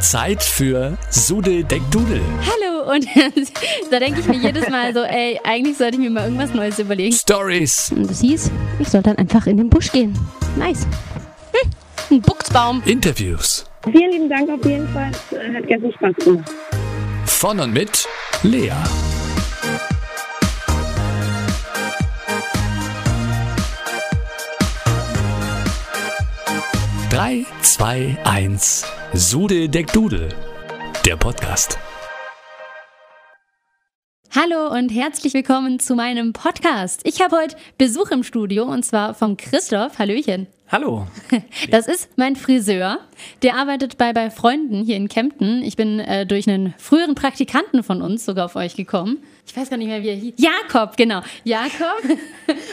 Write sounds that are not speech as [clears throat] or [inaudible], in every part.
Zeit für Sudel Deck Dudel. Hallo und [laughs] da denke ich mir jedes Mal so, ey, eigentlich sollte ich mir mal irgendwas Neues überlegen. Stories, Und das hieß, ich soll dann einfach in den Busch gehen. Nice. Hm, ein Buchsbaum. Interviews. Vielen lieben Dank auf jeden Fall. Hat ganz viel Spaß gemacht. Von und mit Lea. Drei, zwei, eins. Sudel Deck Dudel. Der Podcast. Hallo und herzlich willkommen zu meinem Podcast. Ich habe heute Besuch im Studio und zwar vom Christoph. Hallöchen. Hallo. [laughs] Das ist mein Friseur. Der arbeitet bei, bei Freunden hier in Kempten. Ich bin äh, durch einen früheren Praktikanten von uns sogar auf euch gekommen. Ich weiß gar nicht mehr, wie er hieß. Jakob, genau. Jakob. [laughs]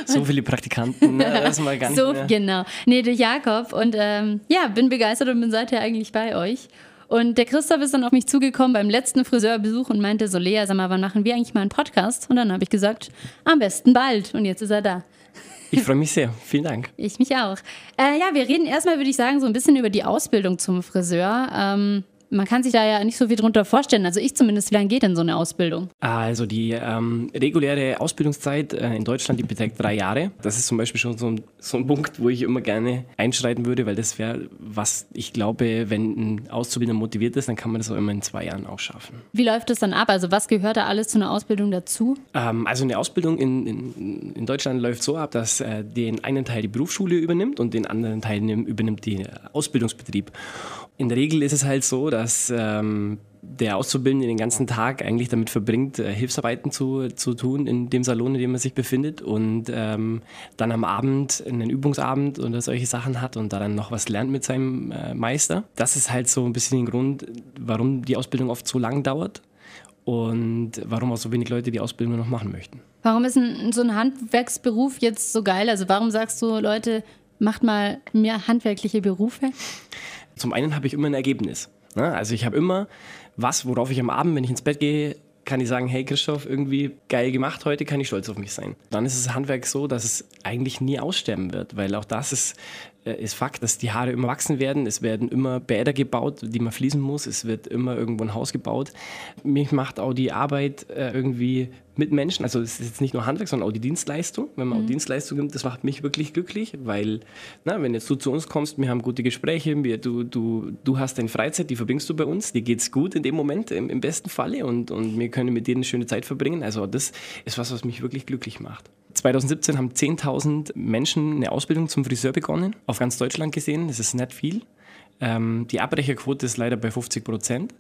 So viele Praktikanten, ne? [laughs] das ist mal gar nicht so, mehr. genau. Nee, durch Jakob. Und ähm, ja, bin begeistert und bin seither eigentlich bei euch. Und der Christoph ist dann auf mich zugekommen beim letzten Friseurbesuch und meinte so, Lea, sag mal, wann machen wir eigentlich mal einen Podcast? Und dann habe ich gesagt, am besten bald. Und jetzt ist er da. Ich freue mich sehr. Vielen Dank. [laughs] Ich mich auch. Äh, ja, wir reden erstmal, würde ich sagen, so ein bisschen über die Ausbildung zum Friseur. Ähm, man kann sich da ja nicht so viel drunter vorstellen. Also ich zumindest, wie lange geht denn so eine Ausbildung? Also die ähm, reguläre Ausbildungszeit äh, in Deutschland, die beträgt drei Jahre. Das ist zum Beispiel schon so ein, so ein Punkt, wo ich immer gerne einschreiten würde, weil das wäre, was ich glaube, wenn ein Auszubildender motiviert ist, dann kann man das auch immer in zwei Jahren auch schaffen. Wie läuft das dann ab? Also was gehört da alles zu einer Ausbildung dazu? Ähm, also eine Ausbildung in, in, in Deutschland läuft so ab, dass äh, den einen Teil die Berufsschule übernimmt und den anderen Teil nimm- übernimmt der Ausbildungsbetrieb. In der Regel ist es halt so, dass ähm, der Auszubildende den ganzen Tag eigentlich damit verbringt, äh, Hilfsarbeiten zu, zu tun in dem Salon, in dem er sich befindet und ähm, dann am Abend einen Übungsabend oder solche Sachen hat und da dann noch was lernt mit seinem äh, Meister. Das ist halt so ein bisschen der Grund, warum die Ausbildung oft so lang dauert und warum auch so wenig Leute die Ausbildung noch machen möchten. Warum ist ein, so ein Handwerksberuf jetzt so geil? Also warum sagst du, Leute, macht mal mehr handwerkliche Berufe? Zum einen habe ich immer ein Ergebnis. Ne? Also ich habe immer was, worauf ich am Abend, wenn ich ins Bett gehe, kann ich sagen, hey Christoph, irgendwie geil gemacht heute, kann ich stolz auf mich sein. Dann ist das Handwerk so, dass es eigentlich nie aussterben wird, weil auch das ist, ist Fakt, dass die Haare immer wachsen werden. Es werden immer Bäder gebaut, die man fließen muss. Es wird immer irgendwo ein Haus gebaut. Mich macht auch die Arbeit äh, irgendwie mit Menschen, also es ist jetzt nicht nur Handwerk, sondern auch die Dienstleistung. Wenn man auch Dienstleistung nimmt, das macht mich wirklich glücklich, weil, na, wenn jetzt du zu uns kommst, wir haben gute Gespräche, wir, du, du, du hast deine Freizeit, die verbringst du bei uns, dir geht's gut in dem Moment, im, im besten Falle und, und wir können mit dir eine schöne Zeit verbringen. Also das ist was, was mich wirklich glücklich macht. 2017 haben 10.000 Menschen eine Ausbildung zum Friseur begonnen, auf ganz Deutschland gesehen. Das ist nicht viel. Ähm, die Abbrecherquote ist leider bei 50 Prozent.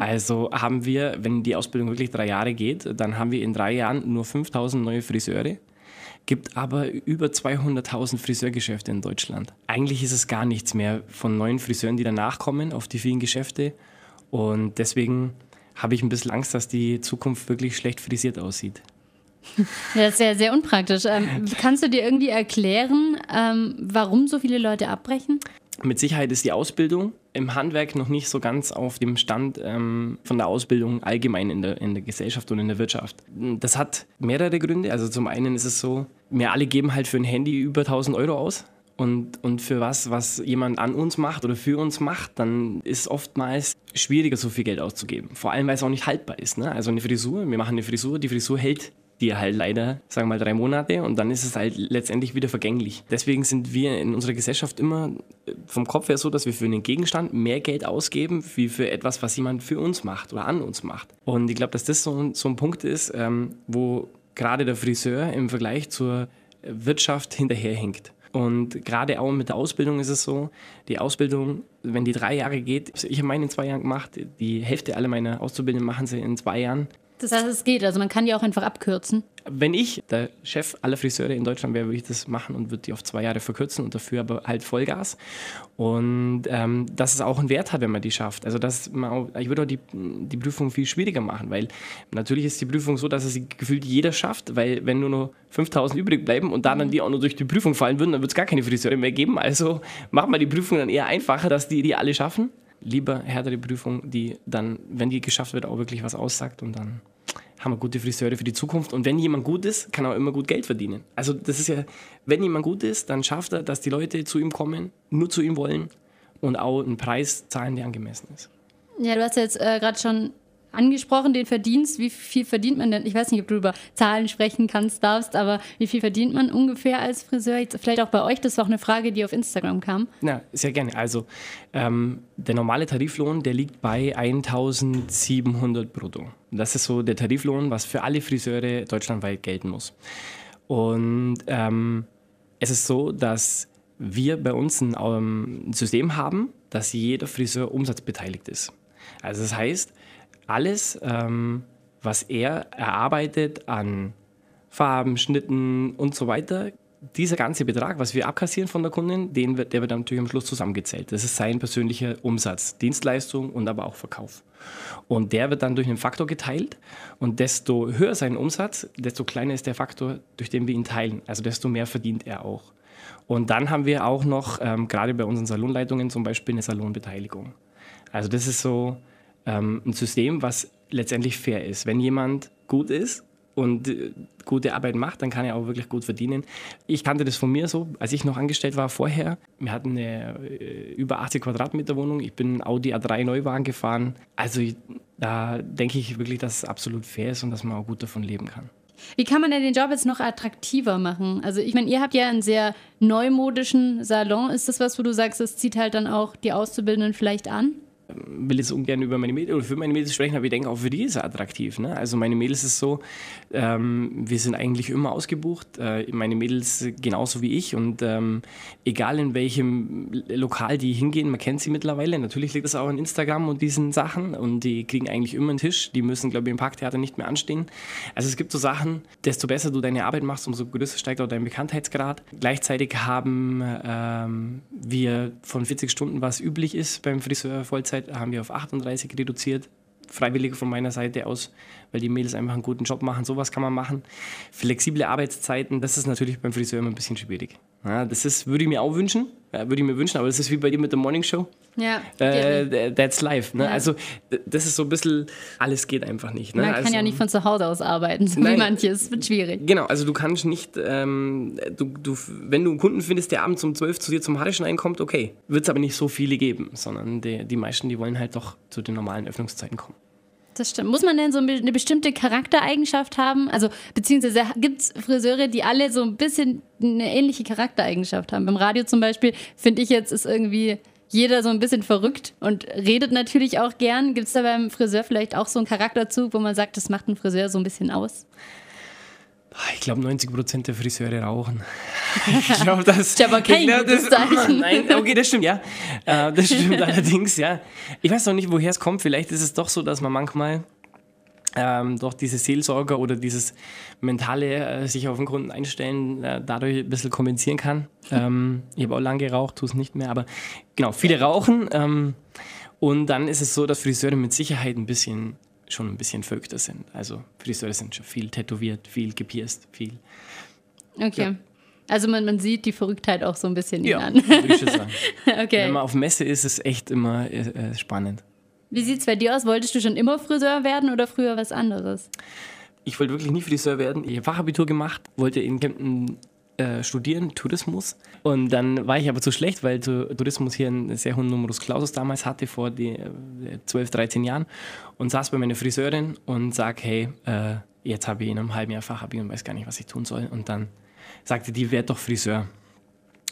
Also haben wir, wenn die Ausbildung wirklich drei Jahre geht, dann haben wir in drei Jahren nur 5000 neue Friseure. Gibt aber über 200.000 Friseurgeschäfte in Deutschland. Eigentlich ist es gar nichts mehr von neuen Friseuren, die danach kommen auf die vielen Geschäfte. Und deswegen habe ich ein bisschen Angst, dass die Zukunft wirklich schlecht frisiert aussieht. Das ist ja sehr unpraktisch. Ähm, kannst du dir irgendwie erklären, ähm, warum so viele Leute abbrechen? Mit Sicherheit ist die Ausbildung im Handwerk noch nicht so ganz auf dem Stand ähm, von der Ausbildung allgemein in der, in der Gesellschaft und in der Wirtschaft. Das hat mehrere Gründe. Also zum einen ist es so, wir alle geben halt für ein Handy über 1000 Euro aus. Und, und für was, was jemand an uns macht oder für uns macht, dann ist oftmals schwieriger, so viel Geld auszugeben. Vor allem, weil es auch nicht haltbar ist. Ne? Also eine Frisur, wir machen eine Frisur, die Frisur hält dir halt leider, sagen wir mal, drei Monate und dann ist es halt letztendlich wieder vergänglich. Deswegen sind wir in unserer Gesellschaft immer äh, vom Kopf her so, dass wir für einen Gegenstand mehr Geld ausgeben, wie für etwas, was jemand für uns macht oder an uns macht. Und ich glaube, dass das so, ein- so ein Punkt ist, ähm, wo gerade der Friseur im Vergleich zur Wirtschaft hinterherhinkt. Und gerade auch mit der Ausbildung ist es so, die Ausbildung, wenn die drei Jahre geht, ich habe meine in zwei Jahren gemacht, die Hälfte aller meiner Auszubildenden machen sie in zwei Jahren. Das heißt, es geht. Also man kann die auch einfach abkürzen. Wenn ich der Chef aller Friseure in Deutschland wäre, würde ich das machen und würde die auf zwei Jahre verkürzen und dafür aber halt Vollgas. Und ähm, dass es auch einen Wert hat, wenn man die schafft. Also dass man auch, ich würde auch die, die Prüfung viel schwieriger machen, weil natürlich ist die Prüfung so, dass es gefühlt jeder schafft, weil wenn nur noch 5000 übrig bleiben und da dann die auch noch durch die Prüfung fallen würden, dann wird es gar keine Friseure mehr geben. Also macht man die Prüfung dann eher einfacher, dass die die alle schaffen. Lieber härtere Prüfung, die dann, wenn die geschafft wird, auch wirklich was aussagt und dann haben wir gute Friseure für die Zukunft. Und wenn jemand gut ist, kann er auch immer gut Geld verdienen. Also das ist ja, wenn jemand gut ist, dann schafft er, dass die Leute zu ihm kommen, nur zu ihm wollen und auch einen Preis zahlen, der angemessen ist. Ja, du hast jetzt äh, gerade schon angesprochen, den Verdienst. Wie viel verdient man denn? Ich weiß nicht, ob du über Zahlen sprechen kannst, darfst, aber wie viel verdient man ungefähr als Friseur? Jetzt vielleicht auch bei euch, das war auch eine Frage, die auf Instagram kam. Na, sehr gerne. Also, ähm, der normale Tariflohn, der liegt bei 1700 brutto. Das ist so der Tariflohn, was für alle Friseure deutschlandweit gelten muss. Und ähm, es ist so, dass wir bei uns ein, ähm, ein System haben, dass jeder Friseur umsatzbeteiligt ist. Also das heißt, alles, ähm, was er erarbeitet an Farben, Schnitten und so weiter, dieser ganze Betrag, was wir abkassieren von der Kundin, den wird, der wird natürlich am Schluss zusammengezählt. Das ist sein persönlicher Umsatz, Dienstleistung und aber auch Verkauf. Und der wird dann durch einen Faktor geteilt. Und desto höher sein Umsatz, desto kleiner ist der Faktor, durch den wir ihn teilen. Also desto mehr verdient er auch. Und dann haben wir auch noch, ähm, gerade bei unseren Salonleitungen zum Beispiel, eine Salonbeteiligung. Also das ist so ähm, ein System, was letztendlich fair ist. Wenn jemand gut ist und äh, gute Arbeit macht, dann kann er auch wirklich gut verdienen. Ich kannte das von mir so, als ich noch angestellt war vorher. Wir hatten eine äh, über 80 Quadratmeter Wohnung. Ich bin Audi A3 Neuwagen gefahren. Also da denke ich wirklich, dass es absolut fair ist und dass man auch gut davon leben kann. Wie kann man denn den Job jetzt noch attraktiver machen? Also ich meine, ihr habt ja einen sehr neumodischen Salon. Ist das was, wo du sagst, das zieht halt dann auch die Auszubildenden vielleicht an? Will jetzt ungern über meine Mädels oder für meine Mädels sprechen, aber ich denke auch für die ist er attraktiv. Ne? Also meine Mädels ist so, ähm, wir sind eigentlich immer ausgebucht. Äh, meine Mädels genauso wie ich und ähm, egal in welchem Lokal die hingehen, man kennt sie mittlerweile. Natürlich liegt das auch an Instagram und diesen Sachen und die kriegen eigentlich immer einen Tisch. Die müssen, glaube ich, im Parktheater nicht mehr anstehen. Also es gibt so Sachen, desto besser du deine Arbeit machst, umso größer steigt auch dein Bekanntheitsgrad. Gleichzeitig haben ähm, wir von 40 Stunden, was üblich ist beim Friseur Vollzeit, Arbeitszeit haben wir auf 38 reduziert. Freiwillig von meiner Seite aus, weil die Mädels einfach einen guten Job machen. Sowas kann man machen. Flexible Arbeitszeiten, das ist natürlich beim Friseur immer ein bisschen schwierig. Ja, das ist, würde ich mir auch wünschen, würde ich mir wünschen, aber das ist wie bei dir mit der Morning Show. Ja. Äh, that's life. Ne? Ja. Also, das ist so ein bisschen, alles geht einfach nicht. Ne? Man kann also, ja nicht von zu Hause aus arbeiten, so nein, wie manches. Wird schwierig. Genau, also du kannst nicht, ähm, du, du, wenn du einen Kunden findest, der abends um 12 zu dir zum Haare schneiden kommt, okay. Wird es aber nicht so viele geben, sondern die, die meisten, die wollen halt doch zu den normalen Öffnungszeiten kommen. Das stimmt. Muss man denn so eine bestimmte Charaktereigenschaft haben? Also, beziehungsweise gibt es Friseure, die alle so ein bisschen eine ähnliche Charaktereigenschaft haben? Beim Radio zum Beispiel, finde ich jetzt, ist irgendwie jeder so ein bisschen verrückt und redet natürlich auch gern. Gibt es da beim Friseur vielleicht auch so einen Charakterzug, wo man sagt, das macht einen Friseur so ein bisschen aus? Ich glaube, 90 Prozent der Friseure rauchen. [laughs] Ich glaube, das ist aber kein glaub, das, Zeichen. [laughs] Nein, okay, das stimmt, ja. Äh, das stimmt [laughs] allerdings, ja. Ich weiß noch nicht, woher es kommt. Vielleicht ist es doch so, dass man manchmal ähm, doch diese Seelsorger oder dieses mentale äh, sich auf den Kunden einstellen, äh, dadurch ein bisschen kompensieren kann. Ähm, ich habe auch lange geraucht, tue es nicht mehr, aber genau, viele rauchen. Ähm, und dann ist es so, dass Friseure mit Sicherheit ein bisschen schon ein bisschen verrückter sind. Also Friseure sind schon viel tätowiert, viel gepierst, viel. Okay. Ja. Also man, man sieht die Verrücktheit auch so ein bisschen ja, an. würde ich schon sagen. [laughs] okay. Wenn man auf Messe ist, ist es echt immer äh, äh spannend. Wie sieht es bei dir aus? Wolltest du schon immer Friseur werden oder früher was anderes? Ich wollte wirklich nie Friseur werden. Ich habe Fachabitur gemacht, wollte in Kempten äh, studieren, Tourismus. Und dann war ich aber zu schlecht, weil Tourismus hier einen sehr hohen Numerus Clausus damals hatte, vor die, äh, 12, 13 Jahren. Und saß bei meiner Friseurin und sag, hey, äh, jetzt habe ich in einem halben Jahr Fachabitur und weiß gar nicht, was ich tun soll. Und dann sagte die, werd doch Friseur.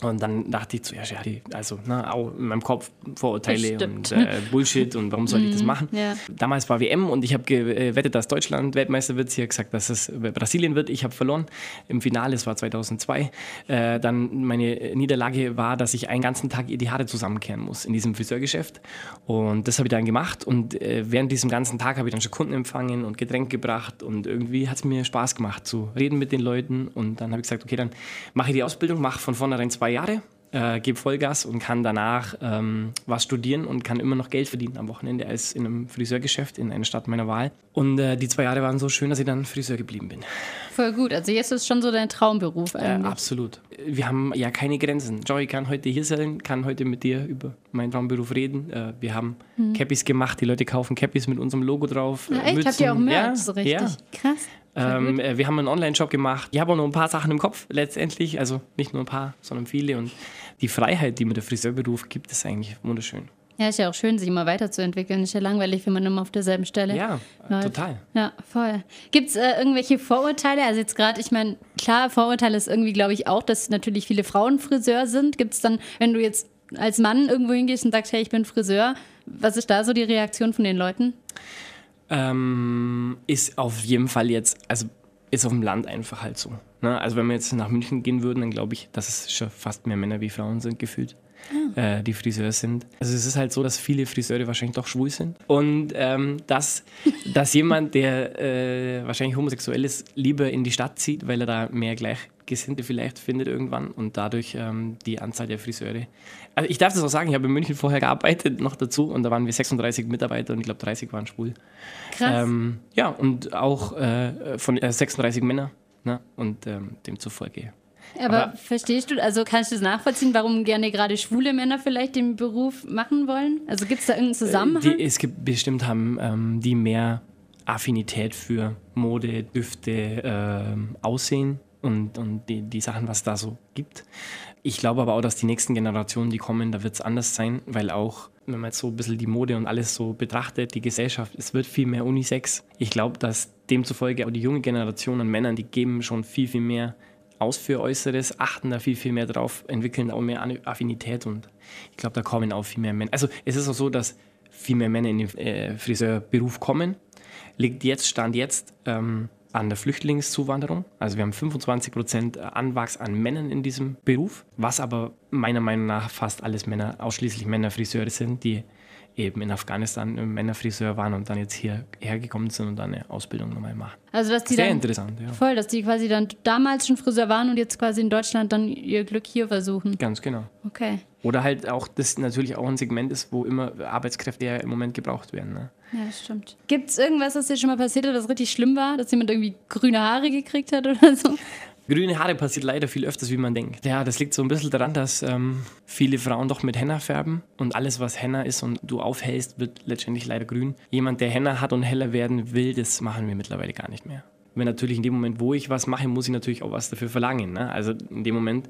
Und dann dachte ich zuerst, ja, also ne, auch in meinem Kopf Vorurteile und äh, [laughs] Bullshit und warum soll ich das mhm, machen? Ja. Damals war WM und ich habe gewettet, dass Deutschland Weltmeister wird. Sie hat gesagt, dass es Brasilien wird. Ich habe verloren im Finale, es war 2002. Äh, dann meine Niederlage war, dass ich einen ganzen Tag ihr die Haare zusammenkehren muss in diesem Friseurgeschäft. Und das habe ich dann gemacht und äh, während diesem ganzen Tag habe ich dann schon Kunden empfangen und Getränke gebracht und irgendwie hat es mir Spaß gemacht zu reden mit den Leuten und dann habe ich gesagt, okay, dann mache ich die Ausbildung, mache von vornherein zwei zwei Jahre, äh, gebe Vollgas und kann danach ähm, was studieren und kann immer noch Geld verdienen am Wochenende als in einem Friseurgeschäft in einer Stadt meiner Wahl. Und äh, die zwei Jahre waren so schön, dass ich dann Friseur geblieben bin. Voll gut. Also jetzt ist es schon so dein Traumberuf eigentlich. Äh, absolut. Wir haben ja keine Grenzen. Joey kann heute hier sein, kann heute mit dir über meinen Traumberuf reden. Äh, wir haben hm. Cappies gemacht. Die Leute kaufen Cappies mit unserem Logo drauf. Ja, echt? Habt ihr auch Merch ja, so richtig? Ja. Krass. Ähm, äh, wir haben einen Online-Shop gemacht. Ich habe auch noch ein paar Sachen im Kopf letztendlich. Also nicht nur ein paar, sondern viele. Und die Freiheit, die mir der Friseurberuf gibt, ist eigentlich wunderschön. Ja, ist ja auch schön, sich immer weiterzuentwickeln. Ist ja langweilig, wenn man immer auf derselben Stelle Ja, läuft. total. Ja, voll. Gibt es äh, irgendwelche Vorurteile? Also jetzt gerade, ich meine, klar, Vorurteile ist irgendwie, glaube ich, auch, dass natürlich viele Frauen Friseur sind. Gibt es dann, wenn du jetzt als Mann irgendwo hingehst und sagst, hey, ich bin Friseur, was ist da so die Reaktion von den Leuten? Ähm, ist auf jeden Fall jetzt, also ist auf dem Land einfach halt so. Ne? Also wenn wir jetzt nach München gehen würden, dann glaube ich, dass es schon fast mehr Männer wie Frauen sind gefühlt. Äh, die Friseurs sind. Also es ist halt so, dass viele Friseure wahrscheinlich doch schwul sind. Und ähm, dass, dass jemand, der äh, wahrscheinlich homosexuell ist, lieber in die Stadt zieht, weil er da mehr Gleichgesinnte vielleicht findet irgendwann und dadurch ähm, die Anzahl der Friseure. Also ich darf das auch sagen, ich habe in München vorher gearbeitet noch dazu und da waren wir 36 Mitarbeiter und ich glaube 30 waren schwul. Krass. Ähm, ja, und auch äh, von äh, 36 Männer. Ne? Und ähm, demzufolge. Aber, aber- verstehst du, also kannst du das nachvollziehen, warum gerne gerade schwule Männer vielleicht den Beruf machen wollen? Also gibt es da irgendeinen Zusammenhang? Äh, Die, es gibt bestimmt haben ähm, die mehr Affinität für Mode, Düfte, ähm, Aussehen und, und die, die Sachen, was da so gibt. Ich glaube aber auch, dass die nächsten Generationen, die kommen, da wird es anders sein, weil auch, wenn man jetzt so ein bisschen die Mode und alles so betrachtet, die Gesellschaft, es wird viel mehr Unisex. Ich glaube, dass demzufolge auch die junge Generation an Männern, die geben schon viel, viel mehr aus für Äußeres, achten da viel, viel mehr drauf, entwickeln auch mehr Affinität und ich glaube, da kommen auch viel mehr Männer. Also es ist auch so, dass viel mehr Männer in den äh, Friseurberuf kommen. Liegt jetzt, Stand jetzt, ähm, an der Flüchtlingszuwanderung. Also wir haben 25 Prozent Anwachs an Männern in diesem Beruf, was aber meiner Meinung nach fast alles Männer, ausschließlich Männerfriseure sind, die eben in Afghanistan äh, Männerfriseur waren und dann jetzt hierher gekommen sind und dann eine Ausbildung nochmal machen. also dass die Sehr dann, interessant, ja. Voll, dass die quasi dann damals schon Friseur waren und jetzt quasi in Deutschland dann ihr Glück hier versuchen. Ganz genau. Okay. Oder halt auch, das natürlich auch ein Segment ist, wo immer Arbeitskräfte ja im Moment gebraucht werden. Ne? Ja, stimmt. Gibt es irgendwas, was dir schon mal passiert ist, das richtig schlimm war? Dass jemand irgendwie grüne Haare gekriegt hat oder so? Grüne Haare passiert leider viel öfters, wie man denkt. Ja, das liegt so ein bisschen daran, dass ähm, viele Frauen doch mit Henna färben und alles, was Henna ist und du aufhellst, wird letztendlich leider grün. Jemand, der Henna hat und heller werden will, das machen wir mittlerweile gar nicht mehr. Wenn natürlich in dem Moment, wo ich was mache, muss ich natürlich auch was dafür verlangen. Ne? Also in dem Moment,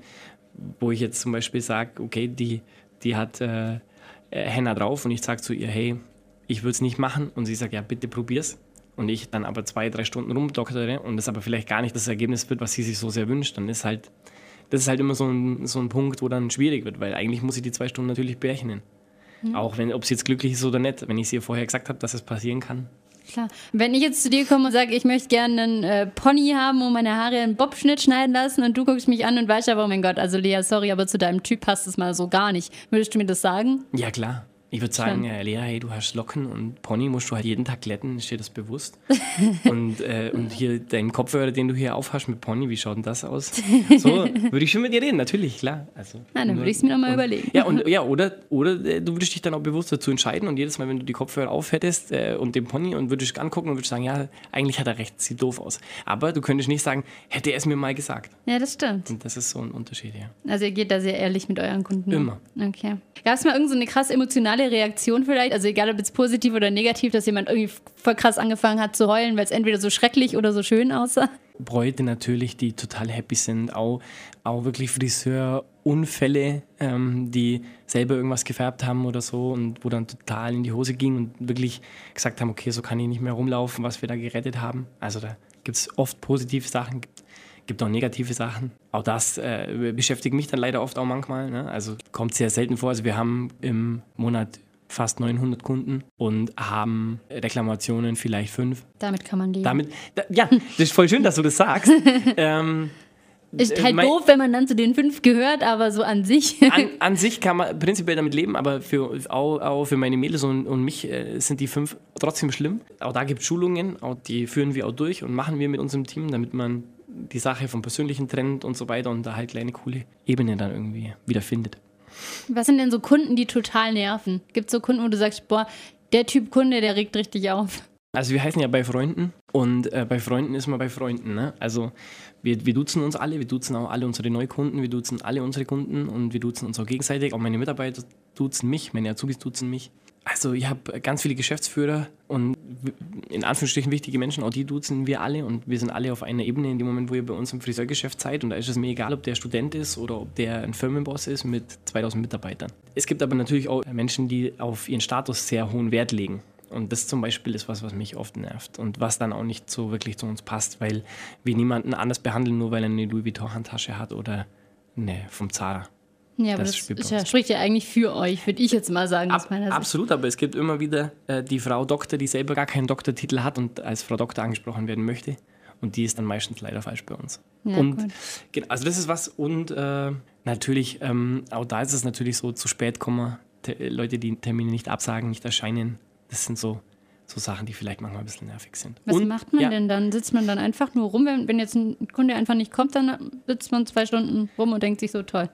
wo ich jetzt zum Beispiel sage, okay, die, die hat äh, äh, Henna drauf und ich sage zu ihr, hey, ich würde es nicht machen und sie sagt, ja, bitte probier's. Und ich dann aber zwei, drei Stunden rumdoktere und das aber vielleicht gar nicht das Ergebnis wird, was sie sich so sehr wünscht, dann ist halt, das ist halt immer so ein, so ein Punkt, wo dann schwierig wird, weil eigentlich muss ich die zwei Stunden natürlich berechnen. Auch wenn, ob sie jetzt glücklich ist oder nicht, wenn ich sie ihr vorher gesagt habe, dass es passieren kann. Klar. Wenn ich jetzt zu dir komme und sage, ich möchte gerne einen äh, Pony haben und meine Haare einen Bobschnitt schneiden lassen und du guckst mich an und weißt aber, oh mein Gott, also Lea, sorry, aber zu deinem Typ passt es mal so gar nicht. Würdest du mir das sagen? Ja, klar. Ich würde sagen, äh, Lea, hey, du hast Locken und Pony musst du halt jeden Tag glätten, ist dir das bewusst? [laughs] und, äh, und hier dein Kopfhörer, den du hier aufhast mit Pony, wie schaut denn das aus? [laughs] So würde ich schon mit dir reden, natürlich, klar. Also, Na, dann würde ich es mir nochmal überlegen. Ja, und, ja oder, oder äh, du würdest dich dann auch bewusst dazu entscheiden und jedes Mal, wenn du die Kopfhörer aufhättest äh, und den Pony und würdest angucken und würdest sagen, ja, eigentlich hat er recht, sieht doof aus. Aber du könntest nicht sagen, hätte er es mir mal gesagt. Ja, das stimmt. Und das ist so ein Unterschied, ja. Also ihr geht da sehr ehrlich mit euren Kunden. Immer. Okay. Gab es mal irgendeine so eine krass emotionale Reaktion vielleicht? Also egal, ob jetzt positiv oder negativ, dass jemand irgendwie voll krass angefangen hat zu heulen, weil es entweder so schrecklich oder so schön aussah? Bräute natürlich, die total happy sind, auch, auch wirklich Friseurunfälle, ähm, die selber irgendwas gefärbt haben oder so und wo dann total in die Hose ging und wirklich gesagt haben, okay, so kann ich nicht mehr rumlaufen, was wir da gerettet haben. Also da gibt es oft positive Sachen, gibt, auch negative Sachen. Auch das äh, beschäftigt mich dann leider oft auch manchmal. Ne? Also kommt sehr selten vor. Also wir haben im Monat fast 900 Kunden und haben Reklamationen vielleicht fünf. Damit kann man leben. Damit, da, ja, das ist voll schön, dass du das sagst. [laughs] ähm, ist äh, halt mein- doof, wenn man dann zu den fünf gehört, aber so an sich. An, an sich kann man prinzipiell damit leben, aber für, auch, auch für meine Mädels und, und mich äh, sind die fünf trotzdem schlimm. Auch da gibt es Schulungen, auch die führen wir auch durch und machen wir mit unserem Team, damit man die Sache vom persönlichen trennt und so weiter und da halt kleine coole Ebene dann irgendwie wieder findet. Was sind denn so Kunden, die total nerven? Gibt es so Kunden, wo du sagst, boah, der Typ Kunde, der regt richtig auf? Also wir heißen ja bei Freunden und äh, bei Freunden ist man bei Freunden. Ne? Also wir, wir duzen uns alle, wir duzen auch alle unsere Neukunden, wir duzen alle unsere Kunden und wir duzen uns auch gegenseitig. Auch meine Mitarbeiter duzen mich, meine Azubis duzen mich. Also ich habe ganz viele Geschäftsführer und in Anführungsstrichen wichtige Menschen, auch die duzen wir alle und wir sind alle auf einer Ebene in dem Moment, wo ihr bei uns im Friseurgeschäft seid und da ist es mir egal, ob der Student ist oder ob der ein Firmenboss ist mit 2000 Mitarbeitern. Es gibt aber natürlich auch Menschen, die auf ihren Status sehr hohen Wert legen. Und das zum Beispiel ist was, was mich oft nervt und was dann auch nicht so wirklich zu uns passt, weil wir niemanden anders behandeln, nur weil er eine Louis Vuitton-Handtasche hat oder eine vom Zara. Ja, aber Das das, ist ja, spricht ja eigentlich für euch, würde ich jetzt mal sagen. Ab, absolut, aber es gibt immer wieder äh, die Frau Doktor, die selber gar keinen Doktortitel hat und als Frau Doktor angesprochen werden möchte. Und die ist dann meistens leider falsch bei uns. Ja, und gut. also das ist was. Und äh, natürlich, ähm, auch da ist es natürlich so, zu spät kommen, Te Leute, die Termine nicht absagen, nicht erscheinen. Das sind so, so Sachen, die vielleicht manchmal ein bisschen nervig sind. Was und, macht man ja, denn dann? Sitzt man dann einfach nur rum? Wenn, wenn jetzt ein Kunde einfach nicht kommt, dann sitzt man zwei Stunden rum und denkt sich so toll.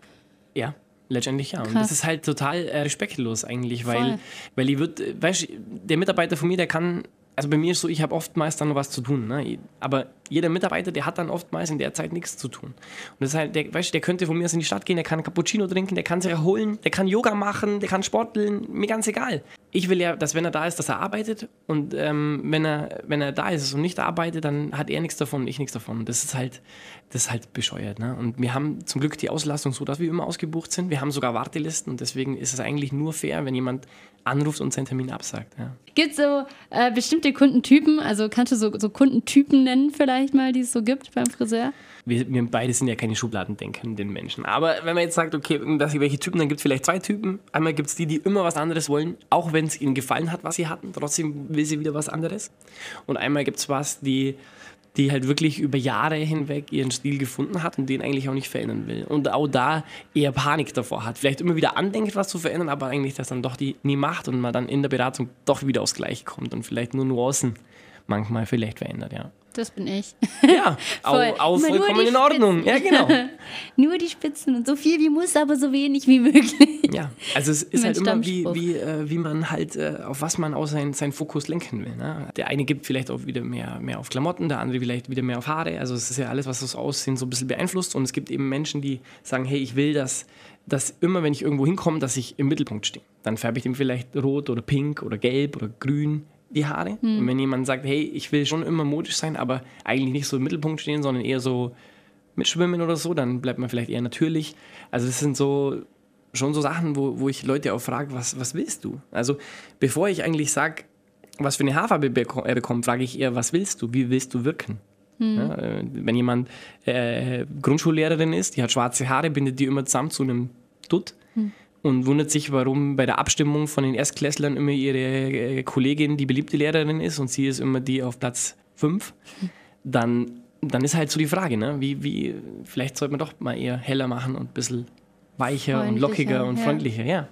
Ja, letztendlich ja. Und Krass. das ist halt total äh, respektlos eigentlich, Voll. weil, weil ich würde, weißt du, der Mitarbeiter von mir, der kann, also bei mir ist so, ich habe oftmals dann noch was zu tun, ne? aber jeder Mitarbeiter, der hat dann oftmals in der Zeit nichts zu tun. Und das ist halt, der, weißt du, der könnte von mir aus in die Stadt gehen, der kann Cappuccino trinken, der kann sich erholen, der kann Yoga machen, der kann sporteln, mir ganz egal. Ich will ja, dass wenn er da ist, dass er arbeitet und ähm, wenn, er, wenn er da ist und nicht arbeitet, dann hat er nichts davon und ich nichts davon. Das ist halt, das ist halt bescheuert. Ne? Und wir haben zum Glück die Auslastung so, dass wir immer ausgebucht sind. Wir haben sogar Wartelisten und deswegen ist es eigentlich nur fair, wenn jemand anruft und seinen Termin absagt. Ja. Gibt es so äh, bestimmte Kundentypen? Also kannst du so, so Kundentypen nennen vielleicht mal, die es so gibt beim Friseur? Wir, wir beide sind ja keine Schubladendenkenden Menschen. Aber wenn man jetzt sagt, okay, dass welche Typen, dann gibt es vielleicht zwei Typen. Einmal gibt es die, die immer was anderes wollen, auch wenn es ihnen gefallen hat, was sie hatten. Trotzdem will sie wieder was anderes. Und einmal gibt es was, die, die halt wirklich über Jahre hinweg ihren Stil gefunden hat und den eigentlich auch nicht verändern will. Und auch da eher Panik davor hat. Vielleicht immer wieder andenkt, was zu verändern, aber eigentlich das dann doch die nie macht und man dann in der Beratung doch wieder aufs Gleiche kommt und vielleicht nur Nuancen manchmal vielleicht verändert, ja. Das bin ich. Ja, [laughs] auch, Voll. auch vollkommen die in Ordnung. Ja, genau. [laughs] Nur die Spitzen und so viel wie muss, aber so wenig wie möglich. Ja, also es ist Mein halt immer wie, wie, äh, wie man halt, äh, auf was man auch seinen seinen Fokus lenken will. Ne? Der eine gibt vielleicht auch wieder mehr, mehr auf Klamotten, der andere vielleicht wieder mehr auf Haare. Also es ist ja alles, was das Aussehen so ein bisschen beeinflusst. Und es gibt eben Menschen, die sagen, hey, ich will, dass, dass immer, wenn ich irgendwo hinkomme, dass ich im Mittelpunkt stehe. Dann färbe ich dem vielleicht rot oder pink oder gelb oder grün die Haare. Und wenn jemand sagt, hey, ich will schon immer modisch sein, aber eigentlich nicht so im Mittelpunkt stehen, sondern eher so mitschwimmen oder so, dann bleibt man vielleicht eher natürlich. Also das sind so schon so Sachen, wo, wo ich Leute auch frage, was, was willst du? Also bevor ich eigentlich sage, was für eine Haarfarbe beko er bekommt, frage ich eher, was willst du? Wie willst du wirken? Ja, äh, wenn jemand äh, Grundschullehrerin ist, die hat schwarze Haare, bindet die immer zusammen zu einem Dutt und wundert sich, warum bei der Abstimmung von den Erstklässlern immer ihre äh, Kollegin die beliebte Lehrerin ist und sie ist immer die auf Platz 5, dann, dann ist halt so die Frage, ne? wie, wie, vielleicht sollte man doch mal eher heller machen und ein bisschen weicher und lockiger und ja. freundlicher, ja.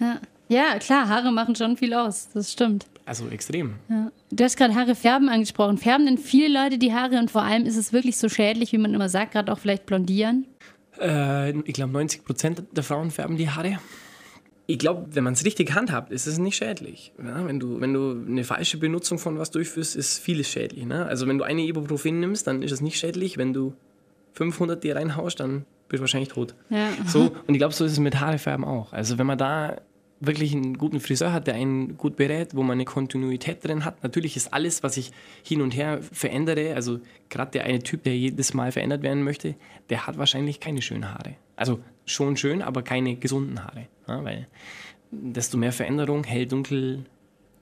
Ja. ja, klar, Haare machen schon viel aus. Das stimmt. Also extrem. Ja. Du hast gerade Haare färben angesprochen. Färben denn viele Leute die Haare und vor allem ist es wirklich so schädlich, wie man immer sagt, gerade auch vielleicht blondieren? Äh, ich glaube, 90 Prozent der Frauen färben die Haare. Ich glaube, wenn man es richtig handhabt, ist es nicht schädlich. Ja, wenn, du, wenn du eine falsche Benutzung von was durchführst, ist vieles schädlich. Ne? Also wenn du eine Ibuprofen nimmst, dann ist es nicht schädlich. Wenn du 500 dir reinhaust, dann bist du wahrscheinlich tot. Ja. So, und ich glaube, so ist es mit Haarefärben auch. Also wenn man da wirklich einen guten Friseur hat, der einen gut berät, wo man eine Kontinuität drin hat. Natürlich ist alles, was ich hin und her verändere, also gerade der eine Typ, der jedes Mal verändert werden möchte, der hat wahrscheinlich keine schönen Haare. Also schon schön, aber keine gesunden Haare. Ja, weil desto mehr Veränderung, hell, dunkel,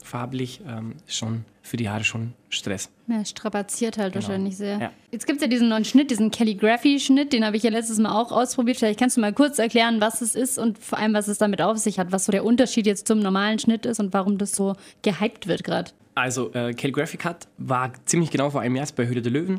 farblich, ähm, schon für die Haare schon Stress. Ja, strapaziert halt wahrscheinlich sehr. Ja. Jetzt gibt es ja diesen neuen Schnitt, diesen Calligraphy-Schnitt, den habe ich ja letztes Mal auch ausprobiert. Vielleicht kannst du mal kurz erklären, was es ist und vor allem, was es damit auf sich hat, was so der Unterschied jetzt zum normalen Schnitt ist und warum das so gehypt wird gerade. Also, äh, Calligraphy Cut war ziemlich genau vor einem Jahr bei Höhle der Löwen,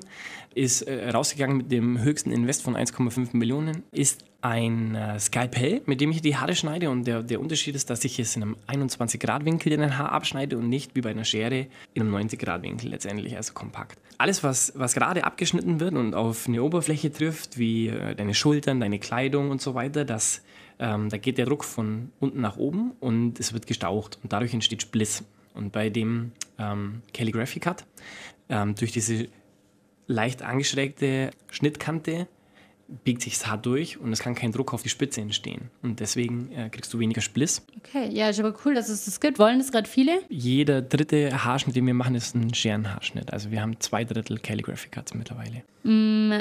ist äh, rausgegangen mit dem höchsten Invest von 1,5 Millionen, ist ein äh, Skalpell, mit dem ich die Haare schneide und der, der Unterschied ist, dass ich es in einem 21-Grad-Winkel in ein Haar abschneide und nicht wie bei einer Schere in einem 90-Grad-Winkel letztendlich, also kompakt. Alles, was, was gerade abgeschnitten wird und auf eine Oberfläche trifft, wie äh, deine Schultern, deine Kleidung und so weiter, das, ähm, da geht der Druck von unten nach oben und es wird gestaucht und dadurch entsteht Spliss. Und bei dem ähm, Calligraphy Cut, ähm, durch diese leicht angeschrägte Schnittkante, biegt sich das Haar durch und es kann kein Druck auf die Spitze entstehen. Und deswegen äh, kriegst du weniger Spliss. Okay, ja, ist aber cool, dass es das gibt. Wollen das gerade viele? Jeder dritte Haarschnitt, den wir machen, ist ein Scherenhaarschnitt. Also wir haben zwei Drittel Calligraphy Cuts mittlerweile.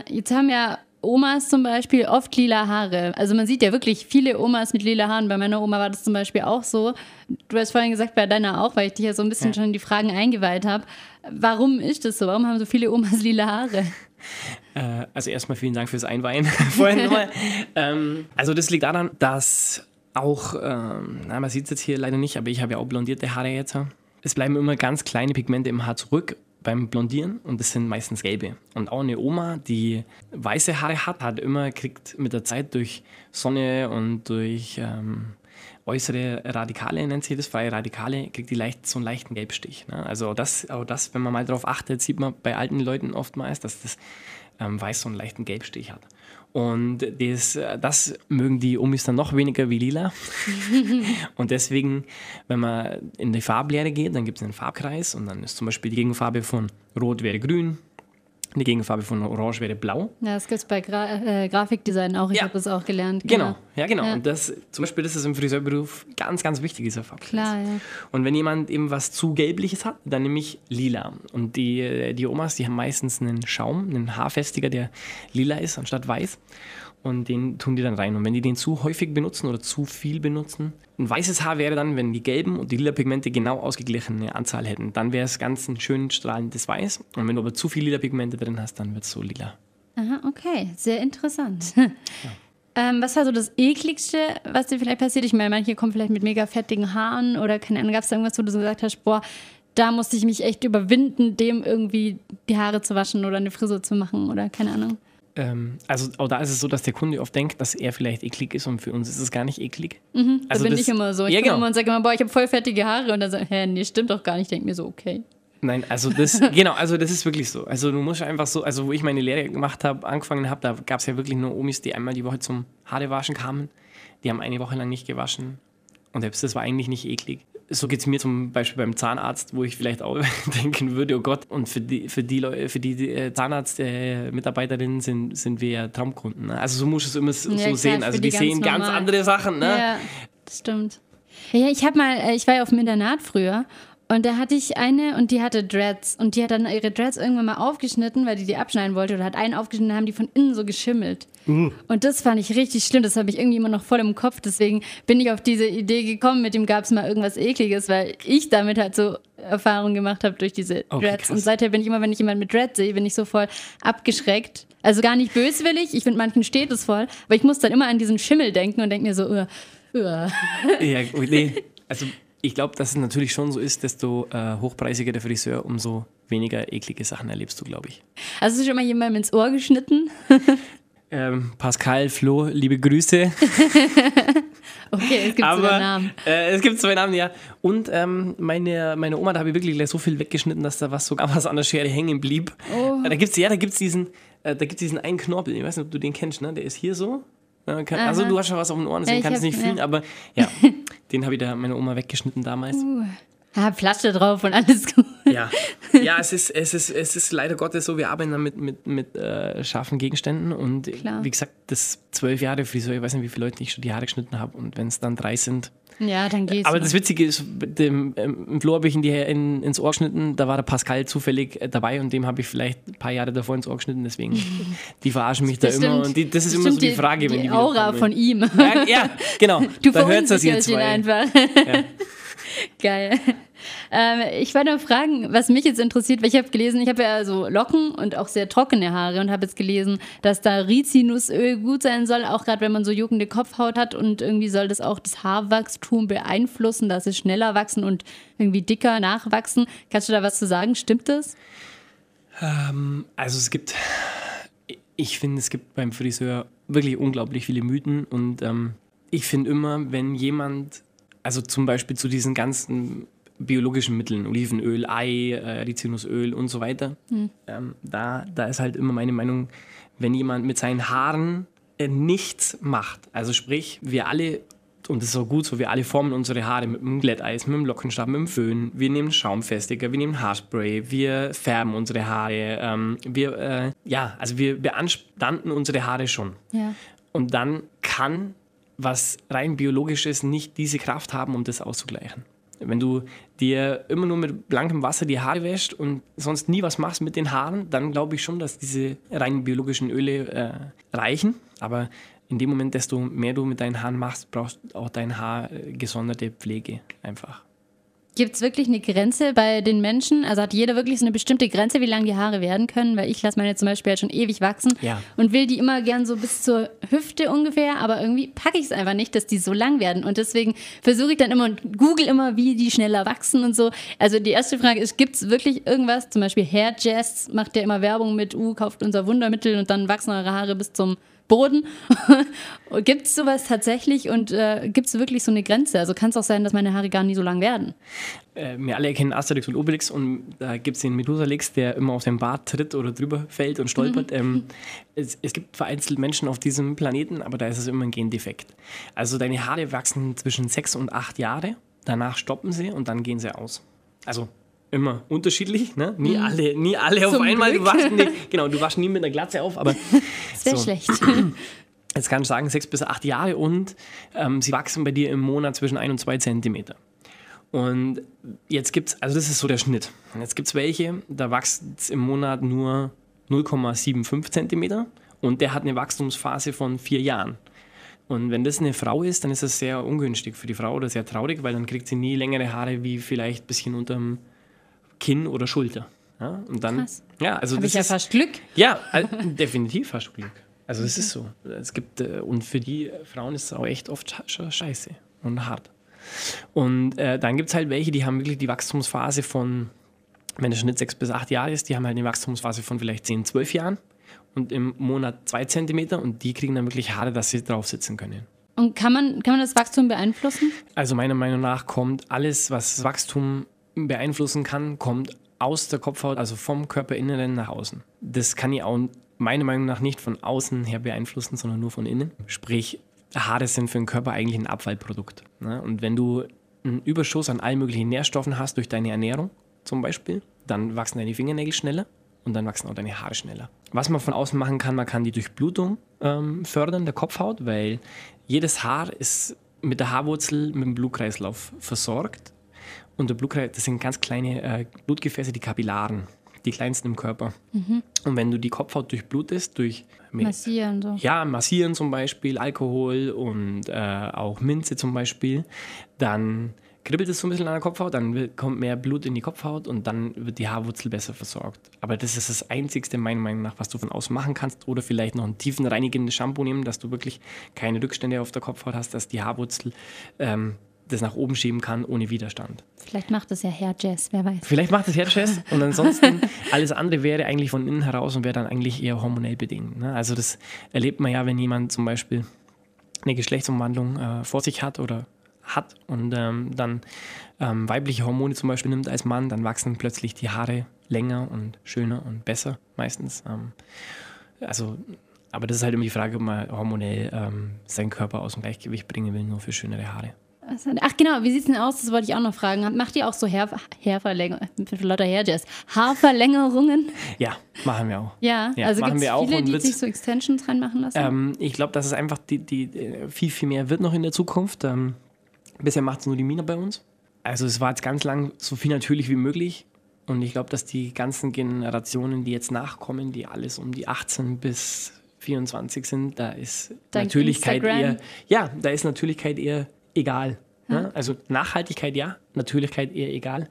Jetzt haben ja Omas zum Beispiel oft lila Haare. Also man sieht ja wirklich viele Omas mit lila Haaren. Bei meiner Oma war das zum Beispiel auch so. Du hast vorhin gesagt, bei deiner auch, weil ich dich ja so ein bisschen Ja. schon in die Fragen eingeweiht habe. Warum ist das so? Warum haben so viele Omas [laughs] lila Haare? Äh, also erstmal vielen Dank fürs Einweihen [laughs] vorhin nochmal. ähm, also das liegt daran, dass auch, ähm, na, man sieht es jetzt hier leider nicht, aber ich habe ja auch blondierte Haare jetzt. Es bleiben immer ganz kleine Pigmente im Haar zurück beim Blondieren und das sind meistens gelbe. Und auch eine Oma, die weiße Haare hat, hat immer, kriegt mit der Zeit durch Sonne und durch ähm, äußere Radikale, nennt sich das, freie Radikale, kriegt die leicht, so einen leichten Gelbstich. Ne? Also das, auch das, wenn man mal darauf achtet, sieht man bei alten Leuten oftmals, dass das ähm, Weiß so einen leichten Gelbstich hat. Und das, das mögen die Omis dann noch weniger wie lila. [laughs] und deswegen, wenn man in die Farblehre geht, dann gibt es einen Farbkreis und dann ist zum Beispiel die Gegenfarbe von Rot wäre grün, die Gegenfarbe von Orange wäre blau. Ja, das gibt es bei Gra äh, Grafikdesign auch. Ich Ja. habe das auch gelernt. Genau, ja genau. Ja. Und das, zum Beispiel, das ist im Friseurberuf ganz, ganz wichtig, dieser Farbkreis. Klar, ja. Und wenn jemand eben was zu gelbliches hat, dann nehme ich lila. Und die, die Omas, die haben meistens einen Schaum, einen Haarfestiger, der lila ist anstatt weiß. Und den tun die dann rein. Und wenn die den zu häufig benutzen oder zu viel benutzen, ein weißes Haar wäre dann, wenn die gelben und die lila Pigmente genau ausgeglichene Anzahl hätten, dann wäre es ganz ein schön strahlendes Weiß. Und wenn du aber zu viel lila Pigmente drin hast, dann wird es so lila. Aha, okay, sehr interessant. [laughs] Ähm, was war so das ekligste, was dir vielleicht passiert? Ich meine, manche kommen vielleicht mit mega fettigen Haaren oder keine Ahnung, gab es irgendwas, wo du so gesagt hast, boah, da musste ich mich echt überwinden, dem irgendwie die Haare zu waschen oder eine Frisur zu machen oder keine Ahnung. Ähm, also auch da ist es so, dass der Kunde oft denkt, dass er vielleicht eklig ist und für uns ist es gar nicht eklig. Da Also bin das- ich immer so. Ich Ja, komme genau. immer und sage immer, boah, ich habe voll fettige Haare und dann so, hä, nee, stimmt doch gar nicht. Ich denke mir so, okay. Nein, also das, [laughs] genau, also das ist wirklich so. Also du musst einfach so, also wo ich meine Lehre gemacht habe, angefangen habe, da gab es ja wirklich nur Omis, die einmal die Woche zum Haarewaschen kamen. Die haben eine Woche lang nicht gewaschen. Und selbst das war eigentlich nicht eklig. So geht es mir zum Beispiel beim Zahnarzt, wo ich vielleicht auch [laughs] denken würde, oh Gott, und für die, für die, Leute, für die äh, Zahnarzt-Mitarbeiterinnen sind, sind wir ja Traumkunden. Ne? Also so musst du es immer so Ja, klar, sehen. Also die die, ganz sehen ganz normal. andere Sachen. Ne? Ja, das stimmt. Ja, ich habe mal, äh, ich war ja auf dem Internat früher und da hatte ich eine und die hatte Dreads und die hat dann ihre Dreads irgendwann mal aufgeschnitten, weil die die abschneiden wollte oder hat einen aufgeschnitten, dann haben die von innen so geschimmelt. Und das fand ich richtig schlimm, das habe ich irgendwie immer noch voll im Kopf, deswegen bin ich auf diese Idee gekommen, mit dem gab es mal irgendwas ekliges, weil ich damit halt so Erfahrungen gemacht habe durch diese Okay, Dreads und krass. seither bin ich immer, wenn ich jemanden mit Dreads sehe, bin ich so voll abgeschreckt. Also gar nicht böswillig, ich finde manchen steht es voll, aber ich muss dann immer an diesen Schimmel denken und denke mir so, uh, uh. Ja, gut, nee. Also ich glaube, dass es natürlich schon so ist, desto äh, hochpreisiger der Friseur, umso weniger eklige Sachen erlebst du, glaube ich. Hast du schon mal jemandem ins Ohr geschnitten? [laughs] Ähm, Pascal, Flo, liebe Grüße. [laughs] Okay, es gibt sogar Aber Namen. äh, es gibt zwei Namen, ja. Und ähm, meine, meine Oma, da habe ich wirklich gleich so viel weggeschnitten, dass da was sogar was an der Schere hängen blieb. Oh. Da gibt's ja, da gibt's diesen, äh, da gibt's diesen einen Knorpel. Ich weiß nicht, ob du den kennst, ne? Der ist hier so. Ja, kann, also du hast schon was auf den Ohren, deswegen ich kannst du hab- nicht fühlen, ja. aber ja, [laughs] den habe ich da meiner Oma weggeschnitten damals. Ja, Flasche drauf und alles gut. Ja, ja es, ist, es, ist, es ist leider Gottes so, wir arbeiten dann mit, mit, mit äh, scharfen Gegenständen und Klar. wie gesagt, das zwölf Jahre Friseur, ich weiß nicht, wie viele Leute ich schon die Haare geschnitten habe und wenn es dann drei sind. Ja, dann geht's. Aber noch. das Witzige ist, dem, ähm, im Flo habe ich in die, in, ins Ohr geschnitten, da war der Pascal zufällig äh, dabei und dem habe ich vielleicht ein paar Jahre davor ins Ohr geschnitten, deswegen, [laughs] die verarschen mich da Bestimmt- immer und die, das ist immer so die Frage, wenn die die Aura von ihm. Ja, ja, genau, [laughs] Du da hört das verunsicherst ihn einfach. [laughs] Geil. Ähm, ich wollte noch fragen, was mich jetzt interessiert, weil ich habe gelesen, ich habe ja so Locken und auch sehr trockene Haare und habe jetzt gelesen, dass da Rizinusöl gut sein soll, auch gerade wenn man so juckende Kopfhaut hat und irgendwie soll das auch das Haarwachstum beeinflussen, dass es schneller wachsen und irgendwie dicker nachwachsen. Kannst du da was zu sagen? Stimmt das? Also es gibt, ich finde, es gibt beim Friseur wirklich unglaublich viele Mythen und ähm, ich finde immer, wenn jemand, also zum Beispiel zu diesen ganzen biologischen Mitteln, Olivenöl, Ei, äh, Rizinusöl und so weiter, ähm, da, da ist halt immer meine Meinung, wenn jemand mit seinen Haaren äh, nichts macht, also sprich, wir alle und das ist auch gut so, wir alle formen unsere Haare mit dem Glätteis, mit dem Lockenstab, mit dem Föhn. Wir nehmen Schaumfestiger, wir nehmen Haarspray, wir färben unsere Haare. Ähm, wir, äh, ja, also wir beanstanden unsere Haare schon. Ja. Und dann kann was rein biologisches nicht diese Kraft haben, um das auszugleichen. Wenn du dir immer nur mit blankem Wasser die Haare wäschst und sonst nie was machst mit den Haaren, dann glaube ich schon, dass diese rein biologischen Öle äh, reichen. Aber in dem Moment, desto mehr du mit deinen Haaren machst, brauchst auch dein Haar äh, gesonderte Pflege einfach. Gibt es wirklich eine Grenze bei den Menschen? Also hat jeder wirklich so eine bestimmte Grenze, wie lang die Haare werden können? Weil ich lasse meine zum Beispiel halt schon ewig wachsen Ja. und will die immer gern so bis zur Hüfte ungefähr, aber irgendwie packe ich es einfach nicht, dass die so lang werden. Und deswegen versuche ich dann immer und google immer, wie die schneller wachsen und so. Also die erste Frage ist, gibt es wirklich irgendwas? Zum Beispiel Hair Jazz macht ja immer Werbung mit, uh, kauft unser Wundermittel und dann wachsen eure Haare bis zum Boden. [laughs] gibt es sowas tatsächlich und äh, gibt es wirklich so eine Grenze? Also kann es auch sein, dass meine Haare gar nie so lang werden. Äh, wir alle erkennen Asterix und Obelix und da gibt es den Methusalix, der immer auf den Bart tritt oder drüber fällt und stolpert. Ähm, es, es gibt vereinzelt Menschen auf diesem Planeten, aber da ist es immer ein Gendefekt. Also deine Haare wachsen zwischen sechs und acht Jahre, danach stoppen sie und dann gehen sie aus. Also immer unterschiedlich, ne? Nie alle, nie alle auf Zum einmal. Du wachst, nie, [laughs] genau, du wachst nie mit einer Glatze auf, aber [laughs] Das wäre So. schlecht. [clears throat] Jetzt kann ich sagen, sechs bis acht Jahre und ähm, sie wachsen bei dir im Monat zwischen ein und zwei Zentimeter. Und jetzt gibt es, also das ist so der Schnitt. Und jetzt gibt es welche, da wächst es im Monat nur 0,75 Zentimeter und der hat eine Wachstumsphase von vier Jahren. Und wenn das eine Frau ist, dann ist das sehr ungünstig für die Frau oder sehr traurig, weil dann kriegt sie nie längere Haare wie vielleicht ein bisschen unterm Kinn oder Schulter. Ja, und dann, Krass. ja, also Habe das ich ja ist, fast Glück. ja, äh, definitiv hast du Glück. Also es ist so. Es gibt, äh, und für die Frauen ist es auch echt oft sche- sche- scheiße und hart. Und äh, dann gibt es halt welche, die haben wirklich die Wachstumsphase von, wenn der Schnitt sechs bis acht Jahre ist, die haben halt eine Wachstumsphase von vielleicht 10, 12 Jahren und im Monat zwei Zentimeter und die kriegen dann wirklich Haare, dass sie drauf sitzen können. Und kann man, kann man das Wachstum beeinflussen? Also meiner Meinung nach kommt alles, was das Wachstum beeinflussen kann, kommt aus der Kopfhaut, also vom Körperinneren nach außen. Das kann ich auch meiner Meinung nach nicht von außen her beeinflussen, sondern nur von innen. Sprich, Haare sind für den Körper eigentlich ein Abfallprodukt. Ne? Und wenn du einen Überschuss an allen möglichen Nährstoffen hast durch deine Ernährung zum Beispiel, dann wachsen deine Fingernägel schneller und dann wachsen auch deine Haare schneller. Was man von außen machen kann, man kann die Durchblutung ähm, fördern, der Kopfhaut, weil jedes Haar ist mit der Haarwurzel mit dem Blutkreislauf versorgt. Und der Blutkreislauf, das sind ganz kleine äh, Blutgefäße, die Kapillaren, die kleinsten im Körper. Und wenn du die Kopfhaut durchblutest, durch Massieren so. ja, massieren zum Beispiel, Alkohol und äh, auch Minze zum Beispiel, dann kribbelt es so ein bisschen an der Kopfhaut, dann kommt mehr Blut in die Kopfhaut und dann wird die Haarwurzel besser versorgt. Aber das ist das Einzigste, meiner Meinung nach, was du von außen machen kannst. Oder vielleicht noch ein tiefenreinigendes Shampoo nehmen, dass du wirklich keine Rückstände auf der Kopfhaut hast, dass die Haarwurzel ähm, das nach oben schieben kann ohne Widerstand. Vielleicht macht das ja Hair Jazz, wer weiß. Vielleicht macht das Herzschess [laughs] und ansonsten alles andere wäre eigentlich von innen heraus und wäre dann eigentlich eher hormonell bedingt. Ne? Also das erlebt man ja, wenn jemand zum Beispiel eine Geschlechtsumwandlung äh, vor sich hat oder hat und ähm, dann ähm, weibliche Hormone zum Beispiel nimmt als Mann, dann wachsen plötzlich die Haare länger und schöner und besser meistens. Ähm, also, aber das ist halt immer die Frage, ob man hormonell ähm, seinen Körper aus dem Gleichgewicht bringen will, nur für schönere Haare. Ach genau, wie sieht es denn aus? Das wollte ich auch noch fragen. Macht ihr auch so Hair, Hairverlängerungen, [laughs] lauter Hair Jazz, Haarverlängerungen? Ja, machen wir auch. Ja, Ja, also gibt es viele, die sich so Extensions reinmachen lassen? Ähm, ich glaube, dass es einfach die, die, äh, viel, viel mehr wird noch in der Zukunft. Ähm, bisher macht es nur die Mina bei uns. Also es war jetzt ganz lang so viel natürlich wie möglich. Und ich glaube, dass die ganzen Generationen, die jetzt nachkommen, die alles um die 18 bis 24 sind, da ist Dank Natürlichkeit Instagram. eher, ja, da ist Natürlichkeit eher egal. Ne? Also Nachhaltigkeit ja, Natürlichkeit eher egal.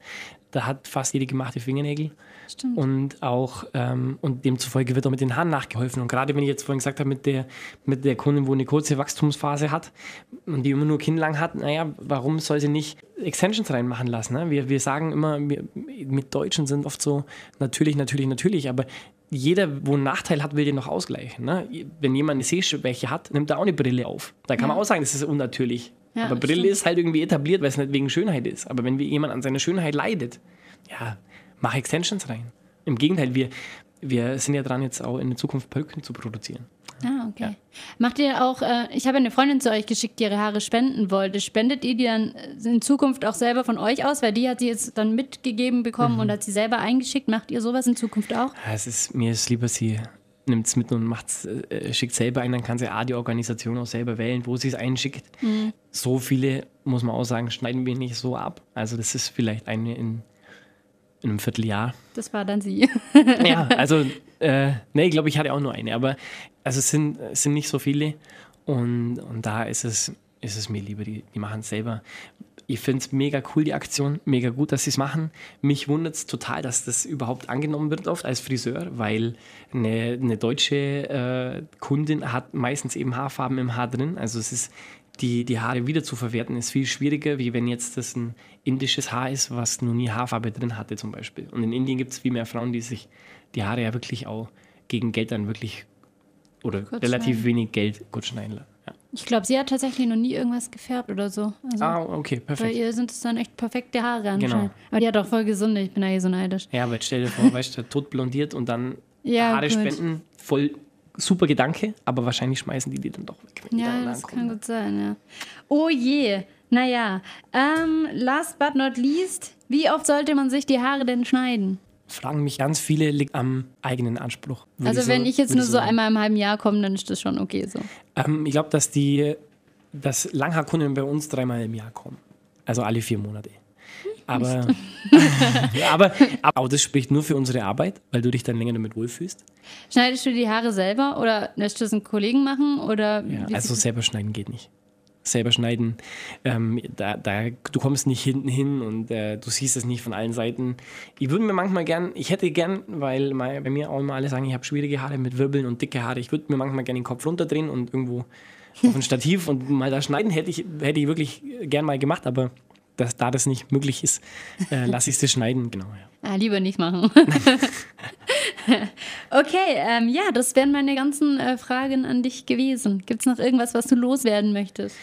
Da hat fast jede gemachte Fingernägel. Stimmt. Und auch, ähm, und demzufolge wird auch mit den Haaren nachgeholfen. Und gerade wenn ich jetzt vorhin gesagt habe, mit der, mit der Kundin, wo eine kurze Wachstumsphase hat und die immer nur kinnlang hat, naja, warum soll sie nicht Extensions reinmachen lassen? Ne? Wir, wir sagen immer, wir, mit Deutschen sind oft so natürlich, natürlich, natürlich, aber jeder, wo einen Nachteil hat, will den noch ausgleichen. Ne? Wenn jemand eine Sehschwäche hat, nimmt er auch eine Brille auf. Da kann man auch sagen, das ist unnatürlich. Ja, aber Brille stimmt. ist halt irgendwie etabliert, weil es nicht wegen Schönheit ist. Aber wenn jemand an seiner Schönheit leidet, ja, mach Extensions rein. Im Gegenteil, wir, wir sind ja dran, jetzt auch in der Zukunft Perücken zu produzieren. Ah, okay. Macht ihr auch, äh, ich habe eine Freundin zu euch geschickt, die ihre Haare spenden wollte. Spendet ihr die dann äh, in Zukunft auch selber von euch aus? Weil die hat sie jetzt dann mitgegeben bekommen und hat sie selber eingeschickt. Macht ihr sowas in Zukunft auch? Ja, es ist, mir ist lieber, sie nimmt es mit und macht's, äh, schickt selber ein, dann kann sie A, die Organisation auch selber wählen, wo sie es einschickt. So viele, muss man auch sagen, schneiden wir nicht so ab. Also das ist vielleicht eine in, in einem Vierteljahr. Das war dann sie. Ja, [laughs] also, äh, nee, ich glaube, ich hatte auch nur eine, aber also es sind, es sind nicht so viele und, und da ist es, ist es mir lieber, die, die machen es selber. Ich finde es mega cool, die Aktion, mega gut, dass sie es machen. Mich wundert es total, dass das überhaupt angenommen wird oft als Friseur, weil eine, eine deutsche äh, Kundin hat meistens eben Haarfarben im Haar drin. Also es ist die, die Haare wieder zu verwerten, ist viel schwieriger, wie wenn jetzt das ein indisches Haar ist, was noch nie Haarfarbe drin hatte zum Beispiel. Und in Indien gibt es viel mehr Frauen, die sich die Haare ja wirklich auch gegen Geld dann wirklich oder relativ wenig Geld gut schneiden lassen. Ich glaube, sie hat tatsächlich noch nie irgendwas gefärbt oder so. Also, Ah, okay, bei perfekt. ihr sind es dann echt perfekte Haare anscheinend. Genau. Aber die hat auch voll gesunde, ich bin da hier so neidisch. Ja, aber stell dir vor, weißt du, tot blondiert und dann Ja, Haare gut. spenden, voll super Gedanke, aber wahrscheinlich schmeißen die die dann doch weg. Ja, das kann gut sein, ja. Oh je. Naja, ähm, last but not least, wie oft sollte man sich die Haare denn schneiden? Fragen mich ganz viele, liegt am eigenen Anspruch. Also so- wenn ich jetzt nur so sagen. einmal im halben Jahr komme, dann ist das schon okay so. Ähm, ich glaube, dass die dass Langhaarkunden bei uns dreimal im Jahr kommen. Also alle vier Monate. Aber, [laughs] ja, aber, [laughs] aber auch das spricht nur für unsere Arbeit, weil du dich dann länger damit wohlfühlst. Schneidest du die Haare selber oder lässt du das einen Kollegen machen? Oder Ja, also selber schneiden geht nicht. Selber schneiden, ähm, da, da, du kommst nicht hinten hin und äh, du siehst es nicht von allen Seiten. Ich würde mir manchmal gern, ich hätte gern, weil bei mir auch immer alle sagen, ich habe schwierige Haare mit Wirbeln und dicke Haare, ich würde mir manchmal gerne den Kopf runterdrehen und irgendwo [laughs] auf ein Stativ und mal da schneiden, hätte ich, hätte ich wirklich gern mal gemacht, aber dass, da das nicht möglich ist, äh, lasse ich es schneiden, genau. Ja. Ah, lieber nicht machen. [laughs] [laughs] [laughs] okay, ähm, ja, das wären meine ganzen äh, Fragen an dich gewesen. Gibt es noch irgendwas, was du loswerden möchtest?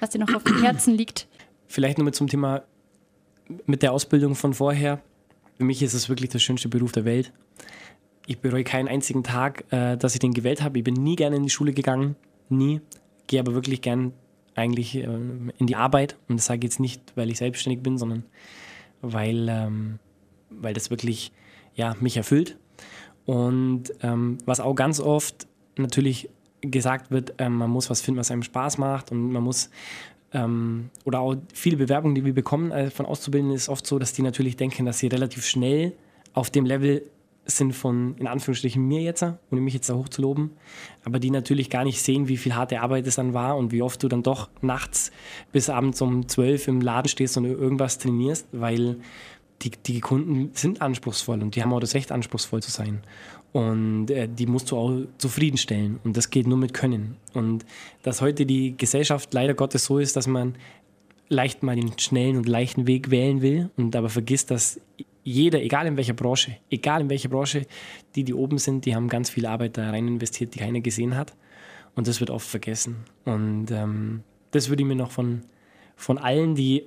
Was dir noch auf dem [clears throat] Herzen liegt? Vielleicht nur zum Thema mit der Ausbildung von vorher. Für mich ist es wirklich der schönste Beruf der Welt. Ich bereue keinen einzigen Tag, äh, dass ich den gewählt habe. Ich bin nie gerne in die Schule gegangen, nie. Gehe aber wirklich gern eigentlich äh, in die Arbeit. Und das sage ich jetzt nicht, weil ich selbstständig bin, sondern weil, ähm, weil das wirklich ja, mich erfüllt. Und ähm, was auch ganz oft natürlich gesagt wird, ähm, man muss was finden, was einem Spaß macht und man muss ähm, oder auch viele Bewerbungen, die wir bekommen äh, von Auszubildenden, ist oft so, dass die natürlich denken, dass sie relativ schnell auf dem Level sind von, in Anführungsstrichen, mir jetzt, ohne mich jetzt da hochzuloben, aber die natürlich gar nicht sehen, wie viel harte Arbeit es dann war und wie oft du dann doch nachts bis abends um 12 im Laden stehst und irgendwas trainierst, weil die, die Kunden sind anspruchsvoll und die haben auch das Recht, anspruchsvoll zu sein. Und äh, die musst du auch zufriedenstellen. Und das geht nur mit Können. Und dass heute die Gesellschaft leider Gottes so ist, dass man leicht mal den schnellen und leichten Weg wählen will und aber vergisst, dass jeder, egal in welcher Branche, egal in welcher Branche, die, die oben sind, die haben ganz viel Arbeit da rein investiert, die keiner gesehen hat. Und das wird oft vergessen. Und ähm, das würde ich mir noch von, von allen, die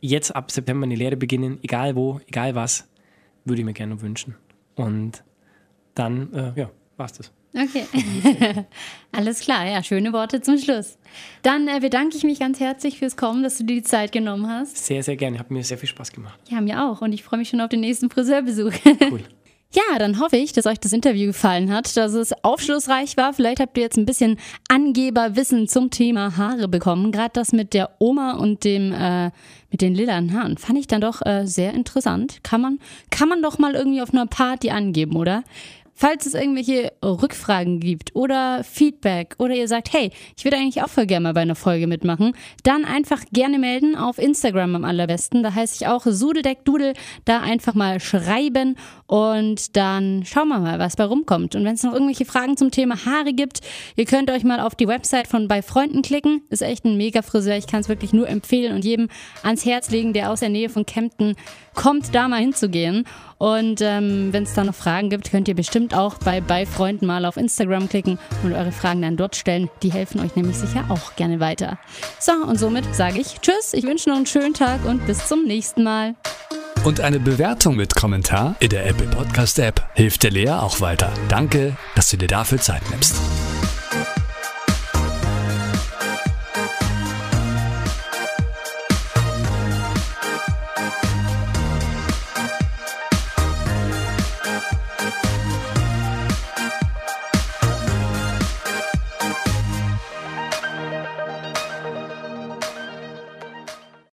jetzt ab September eine Lehre beginnen, egal wo, egal was, würde ich mir gerne wünschen. Und dann, äh, ja, war's das. Okay. [laughs] Alles klar, ja, schöne Worte zum Schluss. Dann äh, bedanke ich mich ganz herzlich fürs Kommen, dass du dir die Zeit genommen hast. Sehr, sehr gerne. Hat mir sehr viel Spaß gemacht. Ja, mir auch. Und ich freue mich schon auf den nächsten Friseurbesuch. [laughs] Cool. Ja, dann hoffe ich, dass euch das Interview gefallen hat, dass es aufschlussreich war. Vielleicht habt ihr jetzt ein bisschen Angeberwissen zum Thema Haare bekommen. Gerade das mit der Oma und dem äh, mit den lilanen Haaren fand ich dann doch äh, sehr interessant. Kann man kann man doch mal irgendwie auf einer Party angeben, oder? Falls es irgendwelche Rückfragen gibt oder Feedback oder ihr sagt, hey, ich würde eigentlich auch voll gerne mal bei einer Folge mitmachen, dann einfach gerne melden auf Instagram am allerbesten. Da heiße ich auch Sudeldeckdudel. Da einfach mal schreiben und dann schauen wir mal, was bei rumkommt. Und wenn es noch irgendwelche Fragen zum Thema Haare gibt, ihr könnt euch mal auf die Website von bei Freunden klicken. Ist echt ein mega Friseur. Ich kann es wirklich nur empfehlen und jedem ans Herz legen, der aus der Nähe von Kempten kommt, da mal hinzugehen. Und ähm, wenn es da noch Fragen gibt, könnt ihr bestimmt auch bei bei Freunden mal auf Instagram klicken und eure Fragen dann dort stellen. Die helfen euch nämlich sicher auch gerne weiter. So, und somit sage ich Tschüss, ich wünsche noch einen schönen Tag und bis zum nächsten Mal. Und eine Bewertung mit Kommentar in der Apple Podcast App hilft der Lea auch weiter. Danke, dass du dir dafür Zeit nimmst.